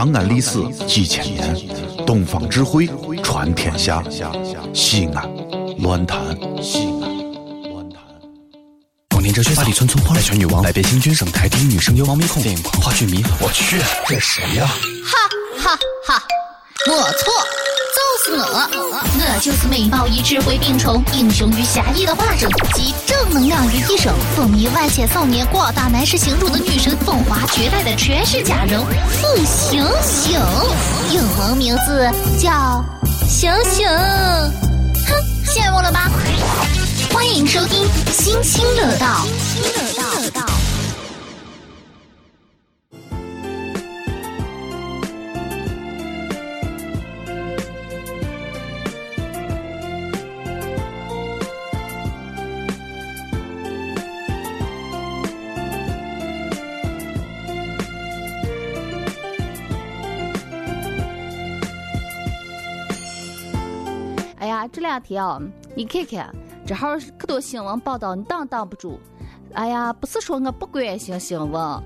长安历史几千年，东方智慧传天下。西安，乱谈西安，乱谈。光年哲学，八里村村花，百泉女王，百变星君，省台第一女声优，猫咪控，电影狂话剧迷，我去，这谁呀？哈哈哈，没错，就是我，我就是美貌与智慧并重，英雄与侠义的化身，集正能量于一身，风靡万千少年，广大男士心中的女神，风华绝代的全是佳人，傅星星，英文名字叫醒醒，哼，羡慕了吧？欢迎收听《星星乐道》。星星乐道这两天啊，你看看，正好可多新闻报道，你挡挡不住。哎呀，不是说我不关心新闻，我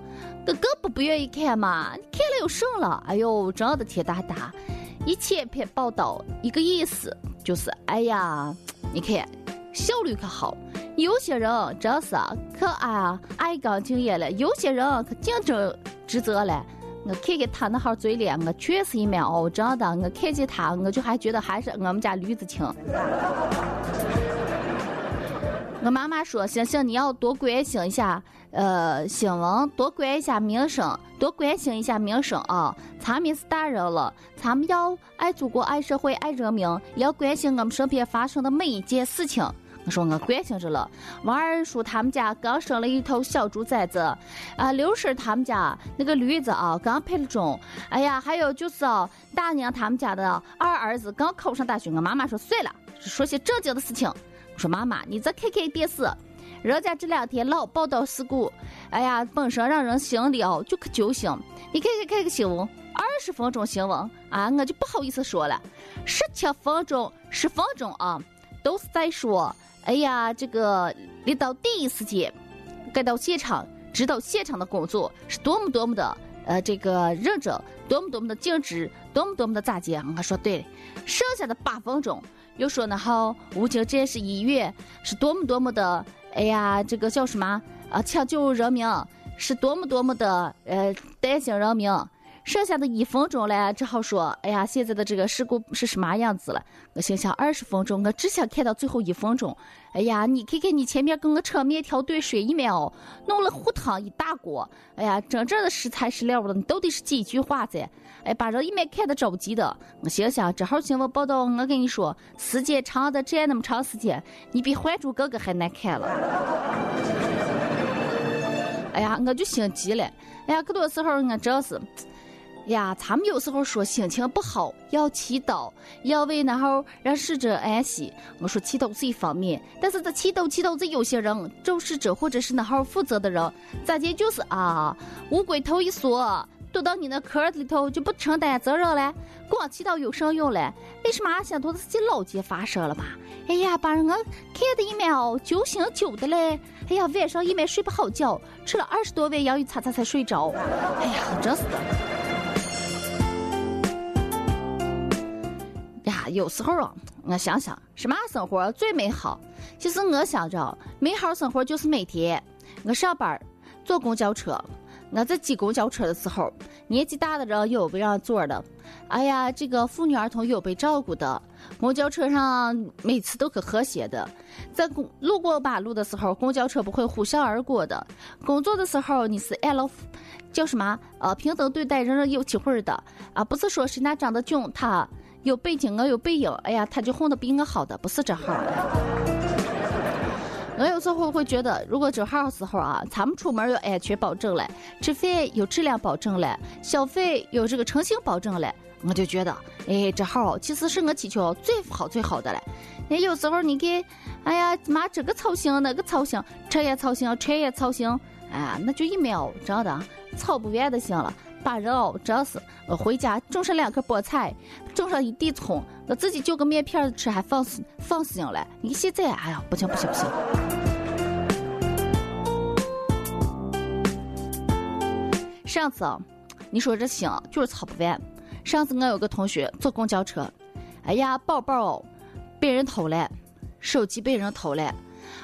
更不不愿意看嘛。你看了又省了。哎呦，真的天大大，一千篇报道一个意思，就是哎呀，你看效率可好。有些人真是可啊爱岗敬业了，有些人可竞争职责了。我看看他那号嘴脸，我确实一面哦，真的，我看见他，我就还觉得还是我们家驴子亲。我妈妈说：“星星，你要多关心一下，呃，新闻，多关心一下民生，多关心一下民生啊！咱们是大人了，咱们要爱祖国、爱社会、爱人民，要关心我们身边发生的每一件事情。”我说我关心着了。王二叔他们家刚生了一头小猪崽子，啊，刘婶他们家那个驴子啊刚配了种。哎呀，还有就是啊，大娘他们家的二儿子刚考上大学。我妈妈说算了，说些正经的事情。我说妈妈，你再看看电视，人家这两天老报道事故，哎呀，本身让人心里哦就可揪心。你看看看个新闻，二十分钟新闻啊，我就不好意思说了，十七分钟、十分钟啊，都是在说。哎呀，这个领导第一时间赶到现场，指导现场的工作是多么多么的呃这个认真，多么多么的尽职，多么多么的咋接？我说对，剩下的八分钟又说呢，好，武警战士医院是多么多么的，哎呀，这个叫什么啊？抢救人民是多么多么的呃担心人民。剩下的一分钟嘞，只好说：“哎呀，现在的这个事故是什么样子了？”我心想：二十分钟，我只想看到最后一分钟。哎呀，你看看你前面跟我扯面条兑水一秒，弄了糊汤一大锅。哎呀，真正的食材是料的，你都得是几句话噻。哎，把人一面看得着急的。我心想：这号新闻报道，我跟你说，时间长的站那么长时间，你比《还珠格格》还难看了。哎呀，我就心急了。哎呀，可多时候我真是。呀，他们有时候说心情不好要祈祷，要为然后让逝者安息。我说祈祷是一方面，但是这祈祷祈祷这有些人，肇事者或者是那号负责的人，咋的就是啊，乌龟头一缩，躲到你那壳里头就不承担责任了。光祈祷有啥用嘞？为什么想多的事情老见发生了吧？哎呀，把人我看的一秒揪心揪的嘞！哎呀，晚上一晚睡不好觉，吃了二十多碗洋芋擦擦才睡着。哎呀，真是的。有时候啊，我想想，什么生活最美好？其实我想着，美好生活就是每天我上班坐公交车，我在挤公交车的时候，年纪大的人有被让座的，哎呀，这个妇女儿童有被照顾的，公交车上每次都可和谐的，在公路过马路的时候，公交车不会呼啸而过的，工作的时候你是按了叫什么呃平等对待，人人有机会的啊，不是说谁那长得俊他。有背景，我有背影，哎呀，他就混得比我好的，不是这号。我有时候会觉得，如果这号时候啊，咱们出门有安全保证了，吃饭有质量保证了，消费有这个诚信保证了，我就觉得，哎，这号其实是我祈求最好最好的了。那有时候你给，哎呀，妈这个操心那个操心，这也操心，这也操心，哎，那就一秒真的操不完的心了。把人哦，真是我回家种上两颗菠菜，种上一地葱，我自己就个面片吃，还放心放心了。你现在，哎呀，不行不行不行！上次啊，你说这心就是操不完。上次我有个同学坐公交车，哎呀，包包被人偷了，手机被人偷了。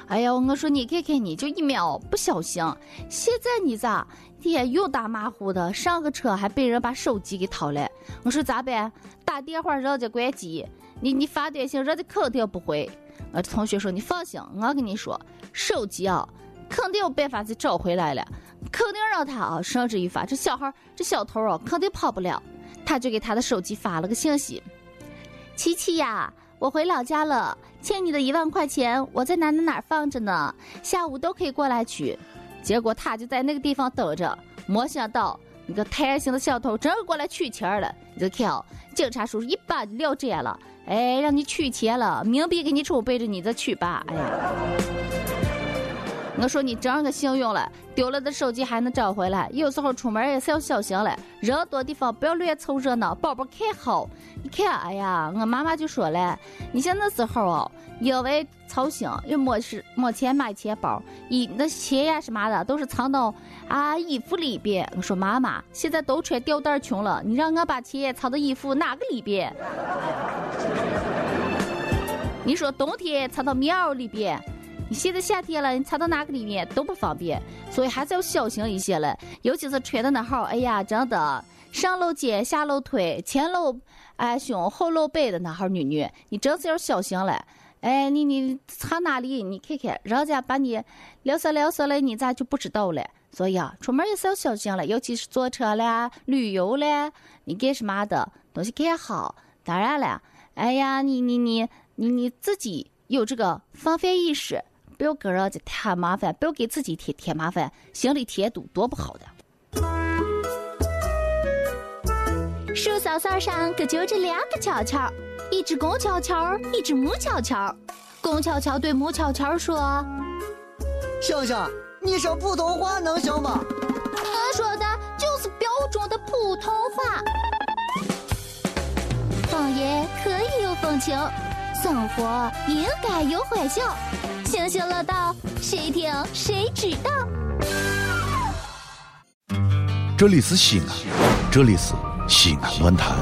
哎呀，我说你看看你，就一秒不小心，现在你咋也又打马虎的？上个车还被人把手机给偷了。我说咋办？打电话人家关机，你你发短信人家肯定不回。我同学说你放心，我跟你说，手机啊肯定有办法再找回来了，肯定让他啊绳之以法。这小孩这小偷啊肯定跑不了。他就给他的手机发了？个信息：“琪琪呀。”我回老家了，欠你的一万块钱，我在哪哪哪放着呢，下午都可以过来取。结果他就在那个地方等着，没想到那个贪心的小偷真过来取钱了。你就看，警察叔叔一把就了解了，哎，让你取钱了，冥币给你储备着你再取吧。哎呀。我说你真个幸运了，丢了的手机还能找回来。有时候出门也是要小心了，人多地方不要乱凑热闹，宝宝看好。你看，哎呀，我妈妈就说了，你像那时候哦，因为操心又没是没钱买钱包，衣那钱呀什么的都是藏到啊衣服里边。我说妈妈，现在都穿吊带裙了，你让我把钱藏到衣服哪个里边？你说冬天藏到棉袄里边？你现在夏天了，你藏到哪个里面都不方便，所以还是要小心一些了。尤其是穿的那号，哎呀，真的上露肩下露腿，前露哎胸后露背的那号女女，你真是要小心了。哎，你你藏哪里？你看看，人家把你撩色撩色了，你咋就不知道了？所以啊，出门也是要小心了，尤其是坐车啦、旅游啦，你干什么的东西看好。当然了，哎呀，你你你你你自己有这个防范意识。不要给人家添麻烦，不要给自己添添麻烦，心里添堵多不好的。树梢梢上可就这两个悄悄，一只公悄悄，一只母悄悄。公悄悄对母悄悄说：“星星，你说普通话能行吗？”我说的就是标准的普通话。方言可以有风情，生活应该有欢笑。行行乐道，谁听谁知道。这里是西安，这里是西安论坛。